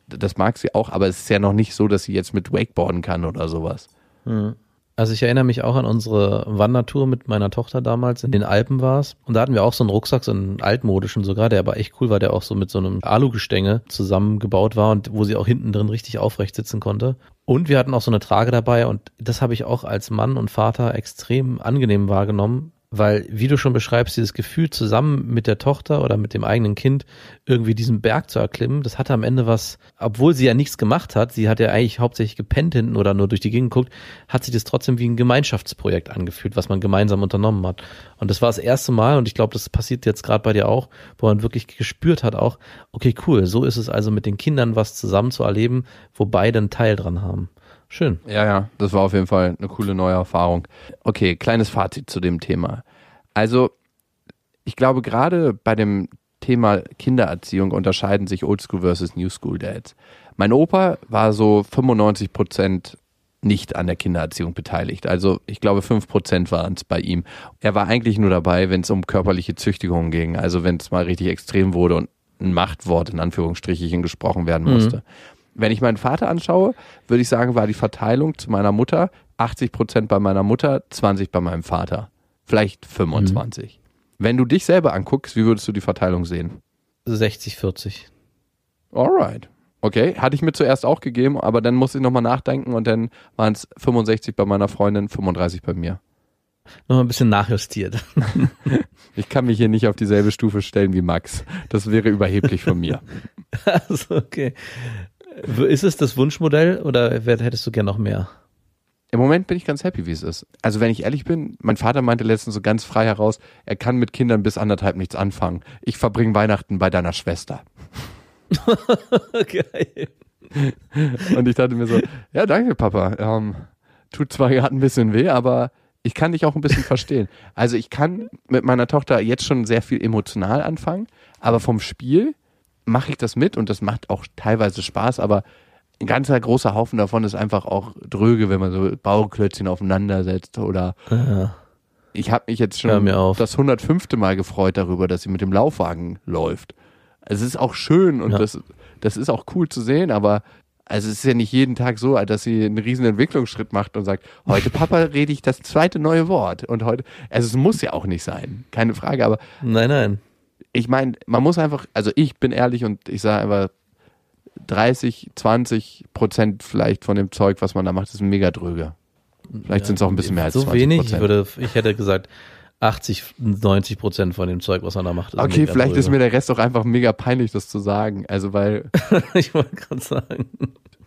das mag sie auch, aber es ist ja noch nicht so, dass sie jetzt mit Wakeboarden kann oder sowas. Also ich erinnere mich auch an unsere Wandertour mit meiner Tochter damals. In den Alpen war es. Und da hatten wir auch so einen Rucksack, so einen altmodischen sogar, der aber echt cool war, der auch so mit so einem Alugestänge zusammengebaut war und wo sie auch hinten drin richtig aufrecht sitzen konnte. Und wir hatten auch so eine Trage dabei und das habe ich auch als Mann und Vater extrem angenehm wahrgenommen, weil, wie du schon beschreibst, dieses Gefühl zusammen mit der Tochter oder mit dem eigenen Kind irgendwie diesen Berg zu erklimmen, das hatte am Ende was, obwohl sie ja nichts gemacht hat, sie hat ja eigentlich hauptsächlich gepennt hinten oder nur durch die Gegend geguckt, hat sich das trotzdem wie ein Gemeinschaftsprojekt angefühlt, was man gemeinsam unternommen hat. Und das war das erste Mal, und ich glaube, das passiert jetzt gerade bei dir auch, wo man wirklich gespürt hat auch, okay, cool, so ist es also mit den Kindern was zusammen zu erleben, wo beide einen Teil dran haben. Schön. Ja, ja, das war auf jeden Fall eine coole neue Erfahrung. Okay, kleines Fazit zu dem Thema. Also, ich glaube, gerade bei dem Thema Kindererziehung unterscheiden sich Oldschool versus New School Dads. Mein Opa war so 95 Prozent nicht an der Kindererziehung beteiligt. Also ich glaube, 5 Prozent waren es bei ihm. Er war eigentlich nur dabei, wenn es um körperliche Züchtigung ging. Also wenn es mal richtig extrem wurde und ein Machtwort in Anführungsstrichen gesprochen werden musste. Wenn ich meinen Vater anschaue, würde ich sagen, war die Verteilung zu meiner Mutter 80 Prozent bei meiner Mutter, 20% bei meinem Vater. Vielleicht 25. Wenn du dich selber anguckst, wie würdest du die Verteilung sehen? 60, 40. Alright. Okay, hatte ich mir zuerst auch gegeben, aber dann musste ich nochmal nachdenken und dann waren es 65 bei meiner Freundin, 35 bei mir. Nochmal ein bisschen nachjustiert. Ich kann mich hier nicht auf dieselbe Stufe stellen wie Max. Das wäre überheblich von mir. also, okay. Ist es das Wunschmodell oder hättest du gern noch mehr? Im Moment bin ich ganz happy, wie es ist. Also wenn ich ehrlich bin, mein Vater meinte letztens so ganz frei heraus, er kann mit Kindern bis anderthalb nichts anfangen. Ich verbringe Weihnachten bei deiner Schwester. Geil. Und ich dachte mir so, ja danke Papa. Ähm, tut zwar gerade ein bisschen weh, aber ich kann dich auch ein bisschen verstehen. Also ich kann mit meiner Tochter jetzt schon sehr viel emotional anfangen, aber vom Spiel mache ich das mit und das macht auch teilweise Spaß, aber ein ganzer großer Haufen davon ist einfach auch dröge, wenn man so Bauklötzchen aufeinander setzt oder Ja. ich habe mich jetzt schon das 105. Mal gefreut darüber, dass sie mit dem Laufwagen läuft. Also es ist auch schön und Ja. das, das ist auch cool zu sehen, aber also es ist ja nicht jeden Tag so, dass sie einen riesen Entwicklungsschritt macht und sagt, heute Papa rede ich das zweite neue Wort und heute, also es muss ja auch nicht sein, keine Frage, aber Nein, nein. Ich meine, man muss einfach, also ich bin ehrlich und ich sage einfach 30, 20 Prozent vielleicht von dem Zeug, was man da macht, ist mega dröge. Vielleicht sind es auch ein bisschen mehr als so 20 wenig. Ich, würde, ich hätte gesagt, 80, 90 Prozent von dem Zeug, was man da macht. ist Okay, vielleicht ist drüber. mir der Rest auch einfach mega peinlich, das zu sagen. Also weil ich wollte gerade sagen.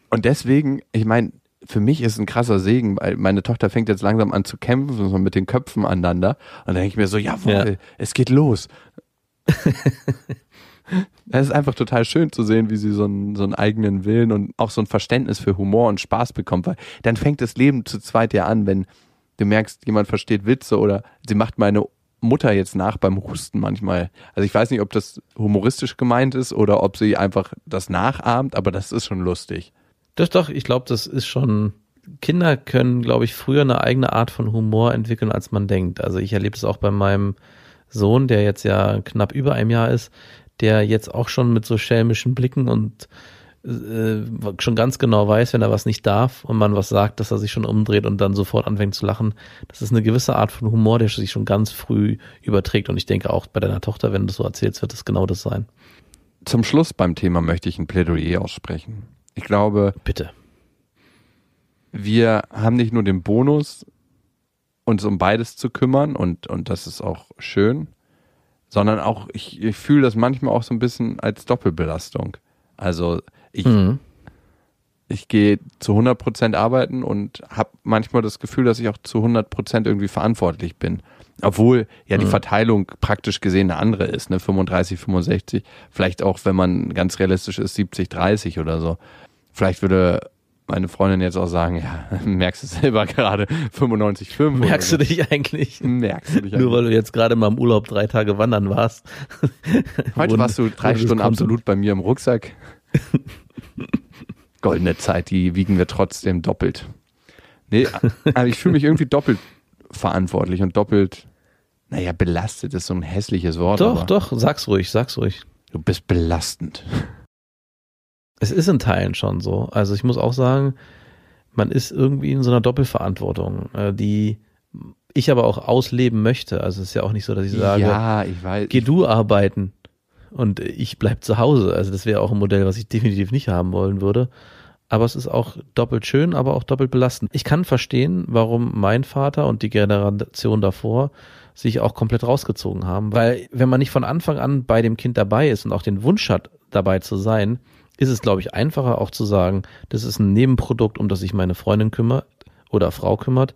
Und deswegen, ich meine, für mich ist es ein krasser Segen, weil meine Tochter fängt jetzt langsam an zu kämpfen, so mit den Köpfen aneinander. Und dann denke ich mir so, jawohl, Ja. es geht los. Es ist einfach total schön zu sehen, wie sie so einen, so einen eigenen Willen und auch so ein Verständnis für Humor und Spaß bekommt, weil dann fängt das Leben zu zweit ja an, wenn du merkst, jemand versteht Witze oder sie macht meine Mutter jetzt nach beim Husten manchmal. Also ich weiß nicht, ob das humoristisch gemeint ist oder ob sie einfach das nachahmt, aber das ist schon lustig. Das doch, ich glaube, das ist schon. Kinder können, glaube ich, früher eine eigene Art von Humor entwickeln, als man denkt. Also ich erlebe es auch bei meinem Sohn, der jetzt ja knapp über einem Jahr ist, der jetzt auch schon mit so schelmischen Blicken und äh, schon ganz genau weiß, wenn er was nicht darf und man was sagt, dass er sich schon umdreht und dann sofort anfängt zu lachen. Das ist eine gewisse Art von Humor, der sich schon ganz früh überträgt. Und ich denke auch bei deiner Tochter, wenn du das so erzählst, wird es genau das sein. Zum Schluss beim Thema möchte ich ein Plädoyer aussprechen. Ich glaube, Bitte. wir haben nicht nur den Bonus, uns um beides zu kümmern und, und das ist auch schön, sondern auch, ich, ich fühle das manchmal auch so ein bisschen als Doppelbelastung. Also ich, Mhm. ich gehe zu 100 Prozent arbeiten und habe manchmal das Gefühl, dass ich auch zu 100 Prozent irgendwie verantwortlich bin. Obwohl ja die Verteilung praktisch gesehen eine andere ist, ne? 35, 65. Vielleicht auch, wenn man ganz realistisch ist, 70, 30 oder so. Vielleicht würde meine Freundin jetzt auch sagen, ja, merkst du selber gerade 95, 5. Merkst du dich eigentlich? Merkst du dich Nur weil du jetzt gerade mal im Urlaub drei Tage wandern warst. Heute warst du drei Stunden absolut bei mir im Rucksack. Goldene Zeit, die wiegen wir trotzdem doppelt. Nee, aber ich fühle mich irgendwie doppelt verantwortlich und doppelt, naja, belastet ist so ein hässliches Wort. Doch, doch, sag's ruhig, sag's ruhig. Du bist belastend. Es ist in Teilen schon so. Also ich muss auch sagen, man ist irgendwie in so einer Doppelverantwortung, äh, die ich aber auch ausleben möchte. Also es ist ja auch nicht so, dass ich sage, ja, ich weiß. geh du arbeiten und ich bleib zu Hause. Also das wäre auch ein Modell, was ich definitiv nicht haben wollen würde. Aber es ist auch doppelt schön, aber auch doppelt belastend. Ich kann verstehen, warum mein Vater und die Generation davor sich auch komplett rausgezogen haben. Weil wenn man nicht von Anfang an bei dem Kind dabei ist und auch den Wunsch hat, dabei zu sein, ist es, glaube ich, einfacher auch zu sagen, das ist ein Nebenprodukt, um das sich meine Freundin kümmert oder Frau kümmert.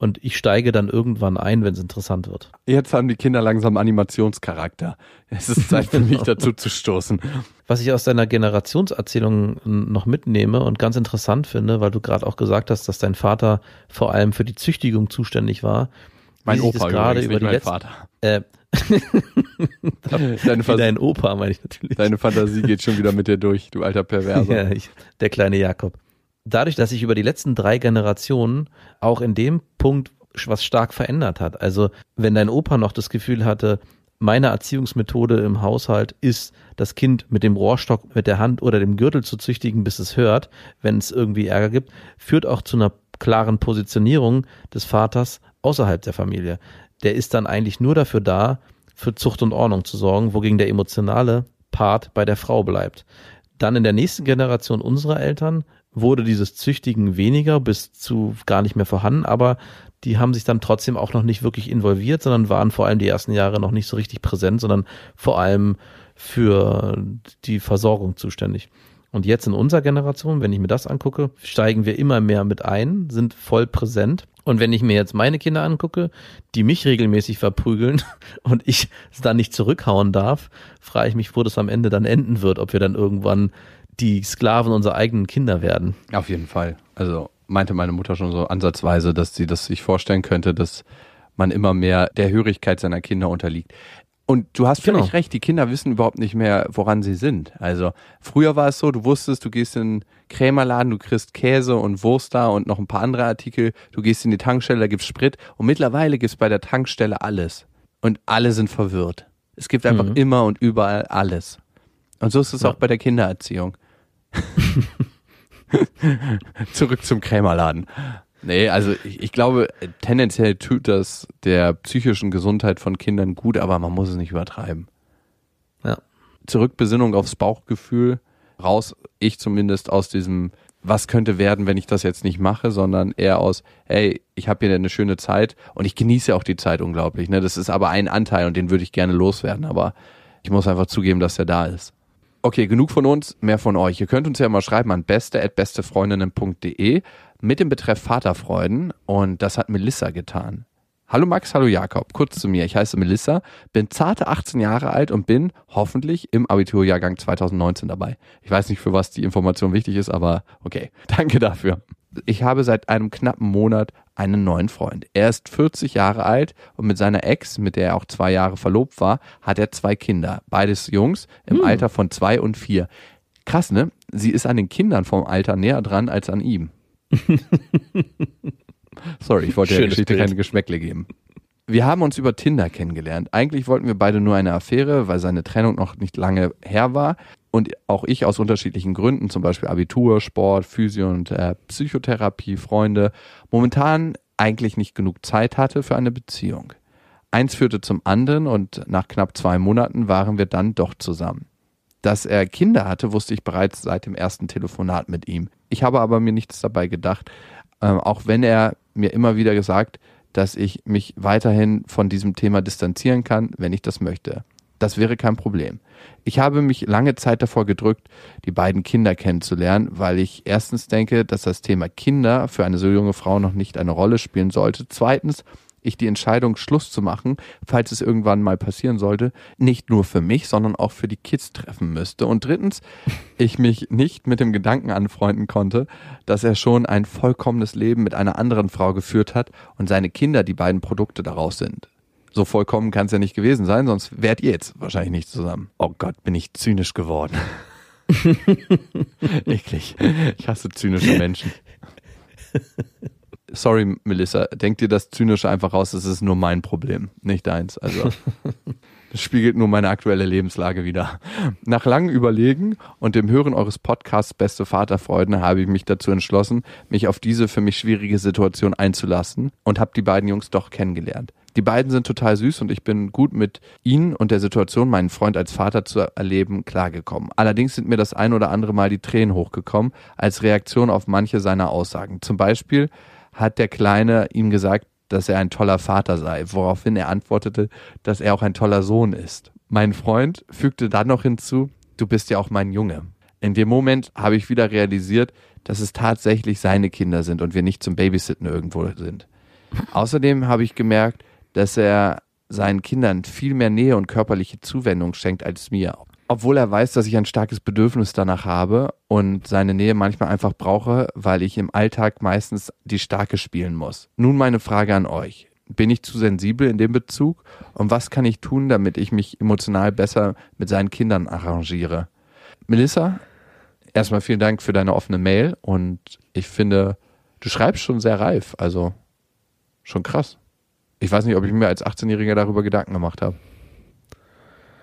Und ich steige dann irgendwann ein, wenn es interessant wird. Jetzt haben die Kinder langsam Animationscharakter. Es ist Zeit für mich dazu zu stoßen. Was ich aus deiner Generationserzählung noch mitnehme und ganz interessant finde, weil du gerade auch gesagt hast, dass dein Vater vor allem für die Züchtigung zuständig war. Mein Opa gerade über nicht die mein letzten, Vater. Äh, Deine, Vers dein Opa, meine ich natürlich. deine Fantasie geht schon wieder mit dir durch, du alter Perverser. Ja, ich, der kleine Jakob. Dadurch, dass sich über die letzten drei Generationen auch in dem Punkt was stark verändert hat. Also wenn dein Opa noch das Gefühl hatte, meine Erziehungsmethode im Haushalt ist, das Kind mit dem Rohrstock, mit der Hand oder dem Gürtel zu züchtigen, bis es hört, wenn es irgendwie Ärger gibt, führt auch zu einer klaren Positionierung des Vaters außerhalb der Familie. Der ist dann eigentlich nur dafür da, für Zucht und Ordnung zu sorgen, wogegen der emotionale Part bei der Frau bleibt. Dann in der nächsten Generation unserer Eltern wurde dieses Züchtigen weniger bis zu gar nicht mehr vorhanden, aber die haben sich dann trotzdem auch noch nicht wirklich involviert, sondern waren vor allem die ersten Jahre noch nicht so richtig präsent, sondern vor allem für die Versorgung zuständig. Und jetzt in unserer Generation, wenn ich mir das angucke, steigen wir immer mehr mit ein, sind voll präsent. Und wenn ich mir jetzt meine Kinder angucke, die mich regelmäßig verprügeln und ich es dann nicht zurückhauen darf, frage ich mich, wo das am Ende dann enden wird, ob wir dann irgendwann die Sklaven unserer eigenen Kinder werden. Auf jeden Fall. Also meinte meine Mutter schon so ansatzweise, dass sie das sich vorstellen könnte, dass man immer mehr der Hörigkeit seiner Kinder unterliegt. Und du hast völlig Genau. recht, die Kinder wissen überhaupt nicht mehr, woran sie sind. Also früher war es so, du wusstest, du gehst in den Krämerladen, du kriegst Käse und Wurst da und noch ein paar andere Artikel, du gehst in die Tankstelle, da gibt's Sprit und mittlerweile gibt's bei der Tankstelle alles. Und alle sind verwirrt. Es gibt einfach immer und überall alles. Und so ist es Ja. auch bei der Kindererziehung. Zurück zum Krämerladen. Nee, also ich, ich glaube, tendenziell tut das der psychischen Gesundheit von Kindern gut, aber man muss es nicht übertreiben. Ja. Zurück Besinnung aufs Bauchgefühl, raus, ich zumindest aus diesem, was könnte werden, wenn ich das jetzt nicht mache, sondern eher aus, hey, ich habe hier eine schöne Zeit und ich genieße auch die Zeit unglaublich. Ne? Das ist aber ein Anteil und den würde ich gerne loswerden, aber ich muss einfach zugeben, dass er da ist. Okay, genug von uns, mehr von euch. Ihr könnt uns ja mal schreiben an beste.bestefreundinnen.de mit dem Betreff Vaterfreuden und das hat Melissa getan. Hallo Max, hallo Jakob. Kurz zu mir. Ich heiße Melissa, bin zarte 18 Jahre alt und bin hoffentlich im Abiturjahrgang 2019 dabei. Ich weiß nicht, für was die Information wichtig ist, aber okay. Danke dafür. Ich habe seit einem knappen Monat einen neuen Freund. Er ist 40 Jahre alt und mit seiner Ex, mit der er auch zwei Jahre verlobt war, hat er zwei Kinder. Beides Jungs im Alter von zwei und vier. Krass, ne? Sie ist an den Kindern vom Alter näher dran als an ihm. Sorry, ich wollte der Schönes Geschichte Bild. keine Geschmäckle geben. Wir haben uns über Tinder kennengelernt. Eigentlich wollten wir beide nur eine Affäre, weil seine Trennung noch nicht lange her war. Und auch ich aus unterschiedlichen Gründen, zum Beispiel Abitur, Sport, Physio und äh, Psychotherapie, Freunde, momentan eigentlich nicht genug Zeit hatte für eine Beziehung. Eins führte zum anderen und nach knapp zwei Monaten waren wir dann doch zusammen. Dass er Kinder hatte, wusste ich bereits seit dem ersten Telefonat mit ihm. Ich habe aber mir nichts dabei gedacht, ähm, auch wenn er mir immer wieder gesagt, dass ich mich weiterhin von diesem Thema distanzieren kann, wenn ich das möchte. Das wäre kein Problem. Ich habe mich lange Zeit davor gedrückt, die beiden Kinder kennenzulernen, weil ich erstens denke, dass das Thema Kinder für eine so junge Frau noch nicht eine Rolle spielen sollte. Zweitens, ich die Entscheidung, Schluss zu machen, falls es irgendwann mal passieren sollte, nicht nur für mich, sondern auch für die Kids treffen müsste. Und drittens, ich mich nicht mit dem Gedanken anfreunden konnte, dass er schon ein vollkommenes Leben mit einer anderen Frau geführt hat und seine Kinder die beiden Produkte daraus sind. So vollkommen kann es ja nicht gewesen sein, sonst wärt ihr jetzt wahrscheinlich nicht zusammen. Oh Gott, bin ich zynisch geworden. Eklig. Ich hasse zynische Menschen. Sorry, Melissa, denk dir das Zynische einfach raus, das ist nur mein Problem, nicht deins. Also, das spiegelt nur meine aktuelle Lebenslage wieder. Nach langem Überlegen und dem Hören eures Podcasts Beste Vaterfreuden habe ich mich dazu entschlossen, mich auf diese für mich schwierige Situation einzulassen und habe die beiden Jungs doch kennengelernt. Die beiden sind total süß und ich bin gut mit ihnen und der Situation, meinen Freund als Vater zu erleben, klargekommen. Allerdings sind mir das ein oder andere Mal die Tränen hochgekommen als Reaktion auf manche seiner Aussagen. Zum Beispiel hat der Kleine ihm gesagt, dass er ein toller Vater sei, woraufhin er antwortete, dass er auch ein toller Sohn ist. Mein Freund fügte dann noch hinzu, du bist ja auch mein Junge. In dem Moment habe ich wieder realisiert, dass es tatsächlich seine Kinder sind und wir nicht zum Babysitten irgendwo sind. Außerdem habe ich gemerkt, dass er seinen Kindern viel mehr Nähe und körperliche Zuwendung schenkt als mir. Obwohl er weiß, dass ich ein starkes Bedürfnis danach habe und seine Nähe manchmal einfach brauche, weil ich im Alltag meistens die Starke spielen muss. Nun meine Frage an euch. Bin ich zu sensibel in dem Bezug? Und was kann ich tun, damit ich mich emotional besser mit seinen Kindern arrangiere? Melissa, erstmal vielen Dank für deine offene Mail und ich finde, du schreibst schon sehr reif, also schon krass. Ich weiß nicht, ob ich mir als 18-Jähriger darüber Gedanken gemacht habe.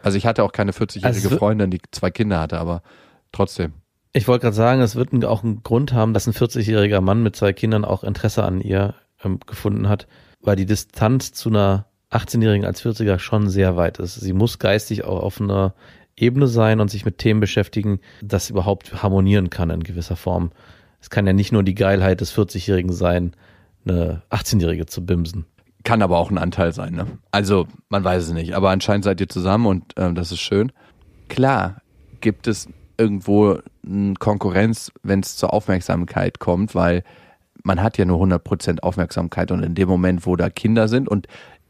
Also ich hatte auch keine 40-jährige Also Freundin, die zwei Kinder hatte, aber trotzdem. Ich wollte gerade sagen, es wird auch einen Grund haben, dass ein 40-jähriger Mann mit zwei Kindern auch Interesse an ihr ähm, gefunden hat, weil die Distanz zu einer 18-Jährigen als 40er schon sehr weit ist. Sie muss geistig auch auf einer Ebene sein und sich mit Themen beschäftigen, das überhaupt harmonieren kann in gewisser Form. Es kann ja nicht nur die Geilheit des 40-Jährigen sein, eine 18-Jährige zu bimsen. Kann aber auch ein Anteil sein, ne? Also, man weiß es nicht. Aber anscheinend seid ihr zusammen und ähm, das ist schön. Klar gibt es irgendwo eine Konkurrenz, wenn es zur Aufmerksamkeit kommt, weil man hat ja nur 100% Aufmerksamkeit und in dem Moment, wo da Kinder sind und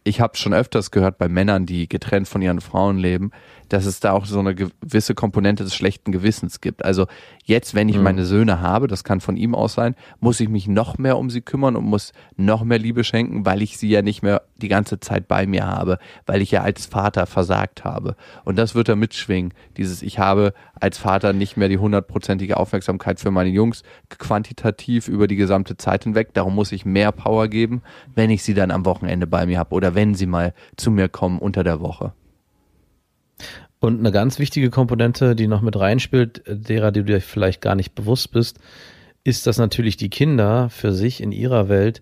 ich habe schon öfters gehört bei Männern, die getrennt von ihren Frauen leben, dass es da auch so eine gewisse Komponente des schlechten Gewissens gibt. Also jetzt, wenn ich meine Söhne habe, das kann von ihm aus sein, muss ich mich noch mehr um sie kümmern und muss noch mehr Liebe schenken, weil ich sie ja nicht mehr die ganze Zeit bei mir habe, weil ich ja als Vater versagt habe. Und das wird da mitschwingen. Dieses, ich habe als Vater nicht mehr die hundertprozentige Aufmerksamkeit für meine Jungs quantitativ über die gesamte Zeit hinweg. Darum muss ich mehr Power geben, wenn ich sie dann am Wochenende bei mir habe oder wenn sie mal zu mir kommen unter der Woche. Und eine ganz wichtige Komponente, die noch mit reinspielt, derer du dir vielleicht gar nicht bewusst bist, ist, dass natürlich die Kinder für sich in ihrer Welt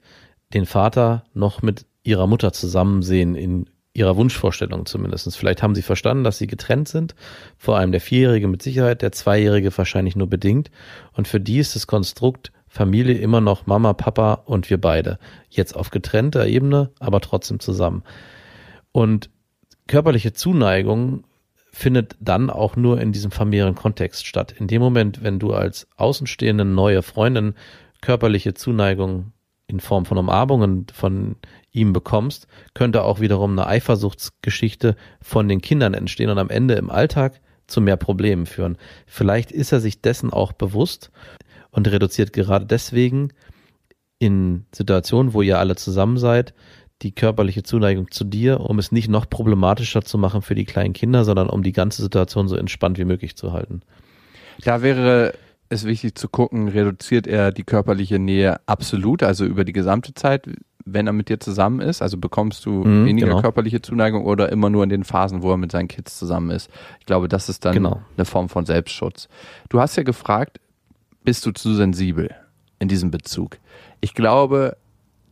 den Vater noch mit ihrer Mutter zusammen sehen, in ihrer Wunschvorstellung zumindest. Vielleicht haben sie verstanden, dass sie getrennt sind, vor allem der Vierjährige mit Sicherheit, der Zweijährige wahrscheinlich nur bedingt. Und für die ist das Konstrukt Familie immer noch Mama, Papa und wir beide. Jetzt auf getrennter Ebene, aber trotzdem zusammen. Und körperliche Zuneigung findet dann auch nur in diesem familiären Kontext statt. In dem Moment, wenn du als außenstehende neue Freundin körperliche Zuneigung in Form von Umarmungen von ihm bekommst, könnte auch wiederum eine Eifersuchtsgeschichte von den Kindern entstehen und am Ende im Alltag zu mehr Problemen führen. Vielleicht ist er sich dessen auch bewusst und reduziert gerade deswegen in Situationen, wo ihr alle zusammen seid, die körperliche Zuneigung zu dir, um es nicht noch problematischer zu machen für die kleinen Kinder, sondern um die ganze Situation so entspannt wie möglich zu halten. Da wäre es wichtig zu gucken, reduziert er die körperliche Nähe absolut, also über die gesamte Zeit, wenn er mit dir zusammen ist? Also bekommst du mhm, weniger genau. körperliche Zuneigung oder immer nur in den Phasen, wo er mit seinen Kids zusammen ist? Ich glaube, das ist dann genau. eine Form von Selbstschutz. Du hast ja gefragt, bist du zu sensibel in diesem Bezug? Ich glaube,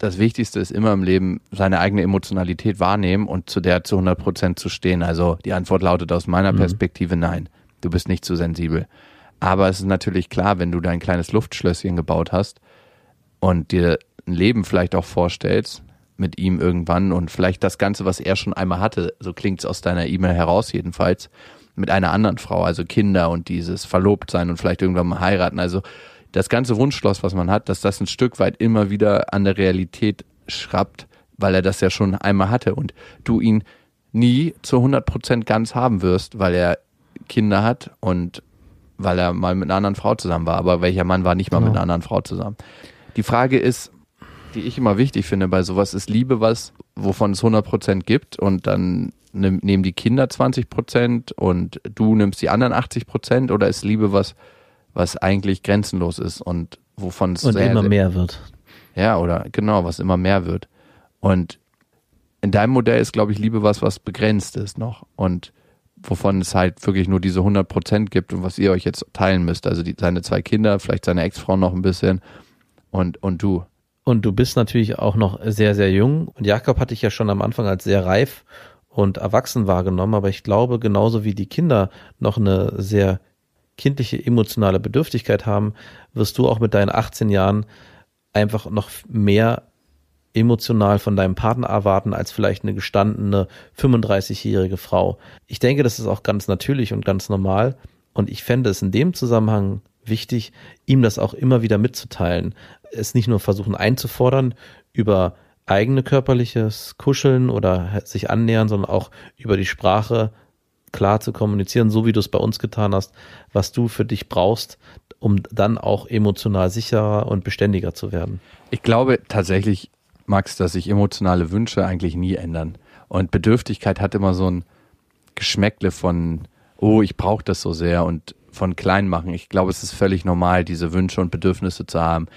das Wichtigste ist immer im Leben, seine eigene Emotionalität wahrnehmen und zu der zu 100 Prozent zu stehen. Also die Antwort lautet aus meiner mhm. Perspektive nein. Du bist nicht zu sensibel. Aber es ist natürlich klar, wenn du dein kleines Luftschlösschen gebaut hast und dir ein Leben vielleicht auch vorstellst mit ihm irgendwann und vielleicht das Ganze, was er schon einmal hatte, so klingt es aus deiner E-Mail heraus jedenfalls, mit einer anderen Frau, also Kinder und dieses Verlobtsein und vielleicht irgendwann mal heiraten. Also das ganze Wunschschloss, was man hat, dass das ein Stück weit immer wieder an der Realität schrappt, weil er das ja schon einmal hatte und du ihn nie zu 100 Prozent ganz haben wirst, weil er Kinder hat und weil er mal mit einer anderen Frau zusammen war. Aber welcher Mann war nicht mal genau. mit einer anderen Frau zusammen? Die Frage ist, die ich immer wichtig finde bei sowas, ist Liebe was, wovon es 100 Prozent gibt und dann nehmen die Kinder 20 Prozent und du nimmst die anderen 80 Prozent oder ist Liebe was, was eigentlich grenzenlos ist und wovon es und sehr, immer mehr wird. Ja, oder genau, was immer mehr wird. Und in deinem Modell ist, glaube ich, Liebe was, was begrenzt ist noch und wovon es halt wirklich nur diese 100 Prozent gibt und was ihr euch jetzt teilen müsst. Also die, seine zwei Kinder, vielleicht seine Ex-Frau noch ein bisschen und, und du. Und du bist natürlich auch noch sehr, sehr jung. Und Jakob hatte ich ja schon am Anfang als sehr reif und erwachsen wahrgenommen. Aber ich glaube, genauso wie die Kinder noch eine sehr kindliche emotionale Bedürftigkeit haben, wirst du auch mit deinen 18 Jahren einfach noch mehr emotional von deinem Partner erwarten als vielleicht eine gestandene 35-jährige Frau. Ich denke, das ist auch ganz natürlich und ganz normal. Und ich fände es in dem Zusammenhang wichtig, ihm das auch immer wieder mitzuteilen. Es nicht nur versuchen einzufordern über eigene körperliches Kuscheln oder sich annähern, sondern auch über die Sprache klar zu kommunizieren, so wie du es bei uns getan hast, was du für dich brauchst, um dann auch emotional sicherer und beständiger zu werden. Ich glaube tatsächlich, Max, dass sich emotionale Wünsche eigentlich nie ändern. Und Bedürftigkeit hat immer so ein Geschmäckle von, oh, ich brauche das so sehr und von klein machen. Ich glaube, es ist völlig normal, diese Wünsche und Bedürfnisse zu haben.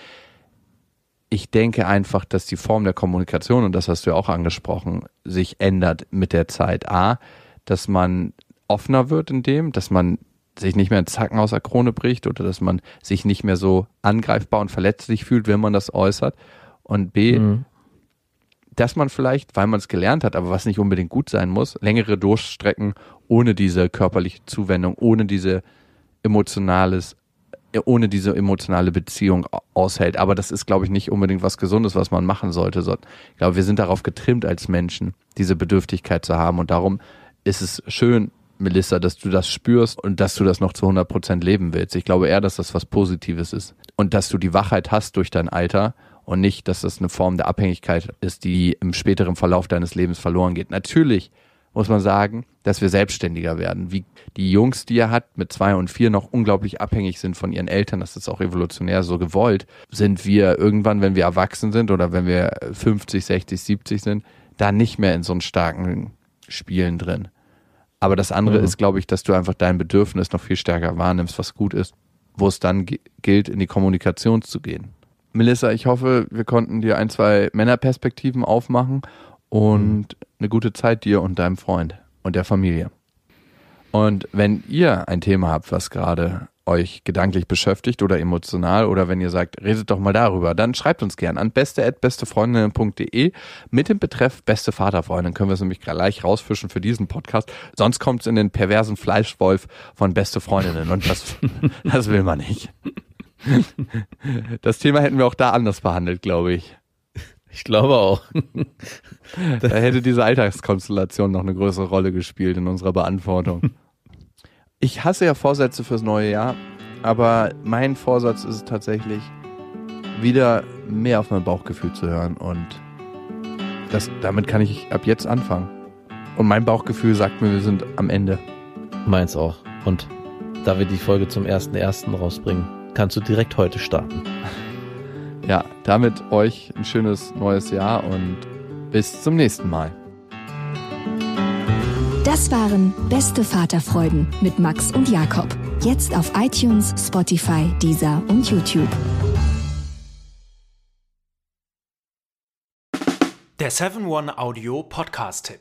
Ich denke einfach, dass die Form der Kommunikation, und das hast du ja auch angesprochen, sich ändert mit der Zeit. A, dass man offener wird in dem, dass man sich nicht mehr ein Zacken aus der Krone bricht oder dass man sich nicht mehr so angreifbar und verletzlich fühlt, wenn man das äußert. Und B, mhm. dass man vielleicht, weil man es gelernt hat, aber was nicht unbedingt gut sein muss, längere Durchstrecken ohne diese körperliche Zuwendung, ohne diese emotionales, äh, ohne diese emotionale Beziehung aushält. Aber das ist, glaube ich, nicht unbedingt was Gesundes, was man machen sollte. Ich glaube, wir sind darauf getrimmt als Menschen, diese Bedürftigkeit zu haben. Und darum ist es schön, Melissa, dass du das spürst und dass du das noch zu 100 Prozent leben willst. Ich glaube eher, dass das was Positives ist. Und dass du die Wachheit hast durch dein Alter und nicht, dass das eine Form der Abhängigkeit ist, die im späteren Verlauf deines Lebens verloren geht. Natürlich muss man sagen, dass wir selbstständiger werden. Wie die Jungs, die er hat, mit zwei und vier noch unglaublich abhängig sind von ihren Eltern, das ist auch evolutionär so gewollt, sind wir irgendwann, wenn wir erwachsen sind oder wenn wir 50, 60, 70 sind, da nicht mehr in so einen starken Spielen drin. Aber das andere mhm. ist, glaube ich, dass du einfach dein Bedürfnis noch viel stärker wahrnimmst, was gut ist, wo es dann gilt, in die Kommunikation zu gehen. Melissa, ich hoffe, wir konnten dir ein, zwei Männerperspektiven aufmachen und mhm. eine gute Zeit dir und deinem Freund und der Familie. Und wenn ihr ein Thema habt, was gerade euch gedanklich beschäftigt oder emotional oder wenn ihr sagt, redet doch mal darüber, dann schreibt uns gern an beste@bestefreundinnen.de mit dem Betreff beste Vaterfreundin. Können wir es nämlich gleich rausfischen für diesen Podcast. Sonst kommt es in den perversen Fleischwolf von beste Freundinnen und das, das will man nicht. Das Thema hätten wir auch da anders behandelt, glaube ich. Ich glaube auch. Da hätte diese Alltagskonstellation noch eine größere Rolle gespielt in unserer Beantwortung. Ich hasse ja Vorsätze fürs neue Jahr, aber mein Vorsatz ist tatsächlich, wieder mehr auf mein Bauchgefühl zu hören und das, damit kann ich ab jetzt anfangen. Und mein Bauchgefühl sagt mir, wir sind am Ende. Meins auch. Und da wir die Folge zum 1.1. rausbringen, kannst du direkt heute starten. Ja, damit euch ein schönes neues Jahr und bis zum nächsten Mal. Das waren Beste Vaterfreuden mit Max und Jakob. Jetzt auf iTunes, Spotify, Deezer und YouTube. Der 7-One-Audio-Podcast-Tipp.